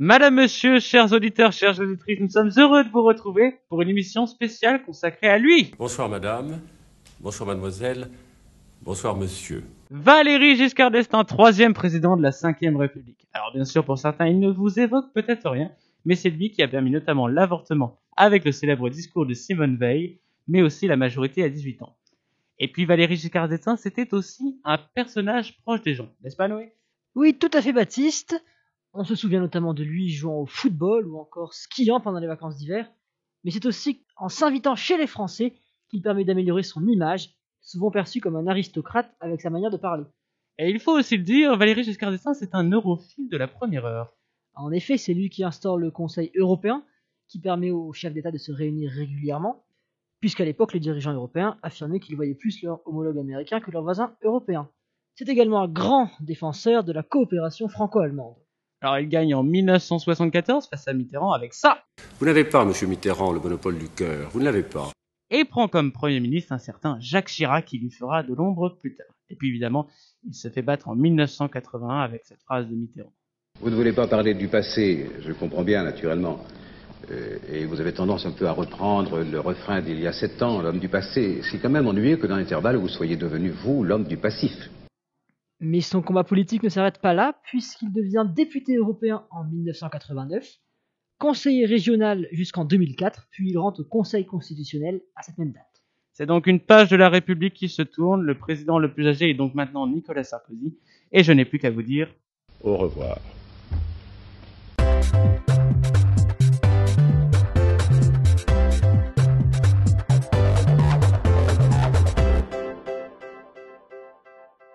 Madame, Monsieur, chers auditeurs, chères auditrices, nous sommes heureux de vous retrouver pour une émission spéciale consacrée à lui. Bonsoir madame, bonsoir mademoiselle, bonsoir monsieur. Valéry Giscard d'Estaing, troisième président de la Cinquième République. Alors bien sûr, pour certains, il ne vous évoque peut-être rien, mais c'est lui qui a permis notamment l'avortement avec le célèbre discours de Simone Veil, mais aussi la majorité à 18 ans. Et puis Valéry Giscard d'Estaing, c'était aussi un personnage proche des gens, n'est-ce pas Noé? Oui, tout à fait Baptiste. On se souvient notamment de lui jouant au football ou encore skiant pendant les vacances d'hiver. Mais c'est aussi en s'invitant chez les Français qu'il permet d'améliorer son image, souvent perçu comme un aristocrate avec sa manière de parler. Et il faut aussi le dire, Valéry Giscard d'Estaing, c'est un europhile de la première heure. En effet, c'est lui qui instaure le Conseil européen, qui permet aux chefs d'État de se réunir régulièrement, puisqu'à l'époque, les dirigeants européens affirmaient qu'ils voyaient plus leurs homologues américains que leurs voisins européens. C'est également un grand défenseur de la coopération franco-allemande. Alors il gagne en 1974 face à Mitterrand avec ça, Vous n'avez pas, monsieur Mitterrand, le monopole du cœur, vous ne l'avez pas. et prend comme Premier ministre un certain Jacques Chirac qui lui fera de l'ombre plus tard. Et puis évidemment, il se fait battre en 1981 avec cette phrase de Mitterrand. Vous ne voulez pas parler du passé, je le comprends bien naturellement. Euh, et vous avez tendance un peu à reprendre le refrain d'il y a sept ans, l'homme du passé. C'est quand même ennuyeux que dans l'intervalle vous soyez devenu, vous, l'homme du passif. Mais son combat politique ne s'arrête pas là, puisqu'il devient député européen en 1989, conseiller régional jusqu'en 2004, puis il rentre au Conseil constitutionnel à cette même date. C'est donc une page de la République qui se tourne, le président le plus âgé est donc maintenant Nicolas Sarkozy, et je n'ai plus qu'à vous dire Au revoir.